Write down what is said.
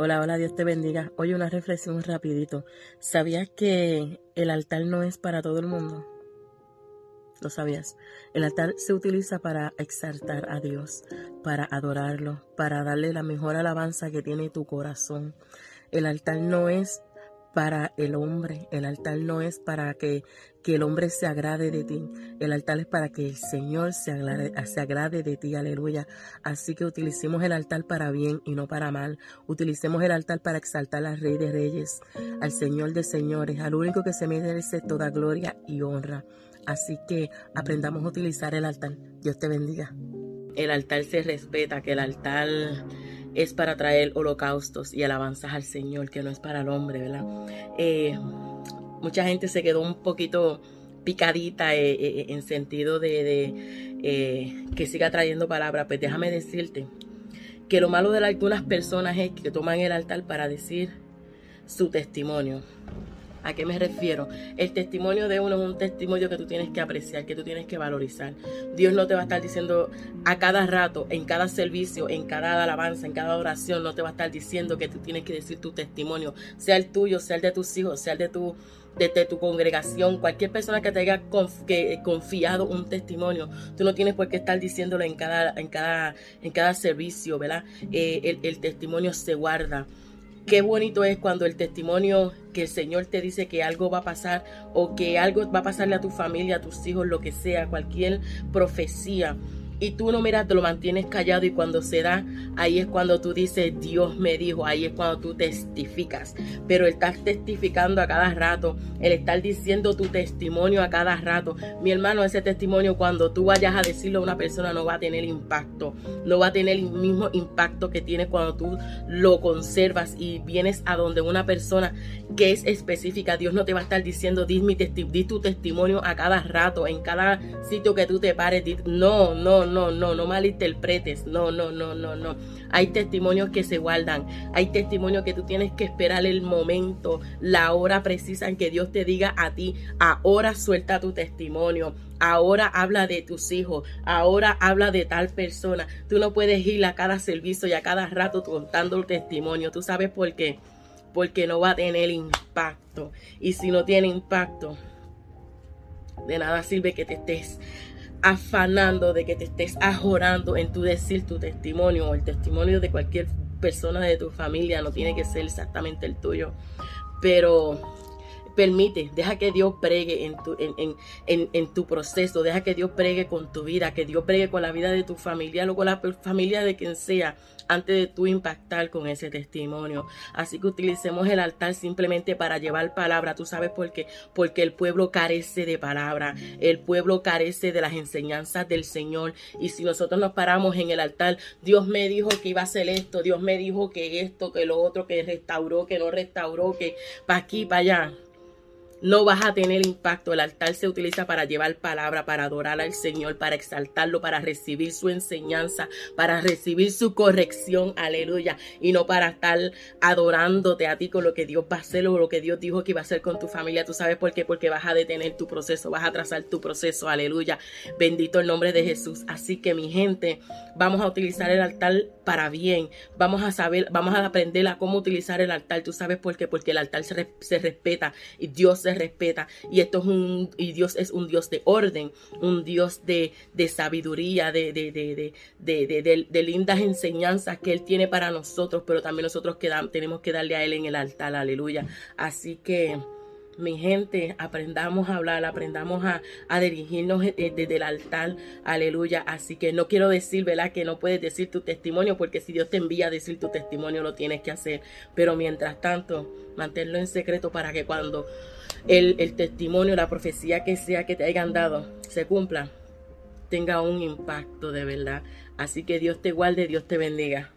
Hola, hola, Dios te bendiga. Oye, una reflexión rapidito. ¿Sabías que el altar no es para todo el mundo? ¿Lo sabías? El altar se utiliza para exaltar a Dios, para adorarlo, para darle la mejor alabanza que tiene tu corazón. El altar no es para el hombre, el altar no es para que, que, el hombre se agrade de ti, el altar es para que el Señor se agrade, se agrade de ti, aleluya. Así que utilicemos el altar para bien y no para mal, utilicemos el altar para exaltar al Rey de Reyes, al Señor de Señores, al único que se merece toda gloria y honra. Así que aprendamos a utilizar el altar. Dios te bendiga. El altar se respeta, que el altar es para traer holocaustos y alabanzas al Señor, que no es para el hombre, ¿verdad? Eh, mucha gente se quedó un poquito picadita eh, eh, en sentido de, que siga trayendo palabras. Pues déjame decirte que lo malo de algunas personas es que toman el altar para decir su testimonio. ¿A qué me refiero? El testimonio de uno es un testimonio que tú tienes que apreciar, que tú tienes que valorizar. Dios no te va a estar diciendo a cada rato, en cada servicio, en cada alabanza, en cada oración, no te va a estar diciendo que tú tienes que decir tu testimonio, sea el tuyo, sea el de tus hijos, sea el de tu, de, tu congregación, cualquier persona que te haya confiado un testimonio, tú no tienes por qué estar diciéndolo en cada, en cada, en cada servicio, ¿verdad? Eh, el testimonio se guarda. Qué bonito es cuando el testimonio que el Señor te dice que algo va a pasar o que algo va a pasarle a tu familia, a tus hijos, lo que sea, cualquier profecía y tú no miras, te lo mantienes callado y cuando se da, ahí es cuando tú dices, Dios me dijo, ahí es cuando tú testificas. Pero el estar testificando a cada rato, el estar diciendo tu testimonio a cada rato, mi hermano, ese testimonio cuando tú vayas a decirlo a una persona no va a tener impacto, no va a tener el mismo impacto que tiene cuando tú lo conservas y vienes a donde una persona que es específica, Dios no te va a estar diciendo, di, mi di tu testimonio a cada rato, en cada sitio que tú te pares, no, no, no, no, no malinterpretes, no, no, no, no, no. Hay testimonios que se guardan, hay testimonios que tú tienes que esperar el momento, la hora precisa en que Dios te diga a ti, ahora suelta tu testimonio, ahora habla de tus hijos, ahora habla de tal persona. Tú no puedes ir a cada servicio y a cada rato contando el testimonio. ¿Tú sabes por qué? Porque no va a tener impacto. Y si no tiene impacto, de nada sirve que te estés afanando de que te estés ajorando en tu decir tu testimonio o el testimonio de cualquier persona de tu familia, no tiene que ser exactamente el tuyo, pero permite, deja que Dios pregue en tu, en, en, en, tu proceso, deja que Dios pregue con tu vida, que Dios pregue con la vida de tu familia o con la familia de quien sea, antes de tú impactar con ese testimonio. Así que utilicemos el altar simplemente para llevar palabra. ¿Tú sabes por qué? Porque el pueblo carece de palabra. El pueblo carece de las enseñanzas del Señor. Y si nosotros nos paramos en el altar, Dios me dijo que iba a hacer esto, Dios me dijo que esto, que lo otro, que restauró, que no restauró, que para aquí, para allá no vas a tener impacto. El altar se utiliza para llevar palabra, para adorar al Señor, para exaltarlo, para recibir su enseñanza, para recibir su corrección, aleluya, y no para estar adorándote a ti con lo que Dios va a hacer o lo que Dios dijo que iba a hacer con tu familia. ¿Tú sabes por qué? Porque vas a detener tu proceso, vas a trazar tu proceso, aleluya. Bendito el nombre de Jesús. Así que mi gente, vamos a utilizar el altar para bien. Vamos a saber, vamos a aprender a cómo utilizar el altar. ¿Tú sabes por qué? Porque el altar se, respeta y Dios se respeta. Y esto es un, y Dios es un Dios de orden, un Dios de, de sabiduría, de, de, de, lindas enseñanzas que Él tiene para nosotros, pero también nosotros tenemos que darle a Él en el altar, aleluya. Así que mi gente, aprendamos a hablar, aprendamos a, a dirigirnos eh, desde el altar, aleluya. Así que no quiero decir, ¿verdad? Que no puedes decir tu testimonio, porque si Dios te envía a decir tu testimonio, lo tienes que hacer. Pero mientras tanto, manténlo en secreto para que cuando el, testimonio, la profecía que sea que te hayan dado se cumpla, tenga un impacto de verdad. Así que Dios te guarde, Dios te bendiga.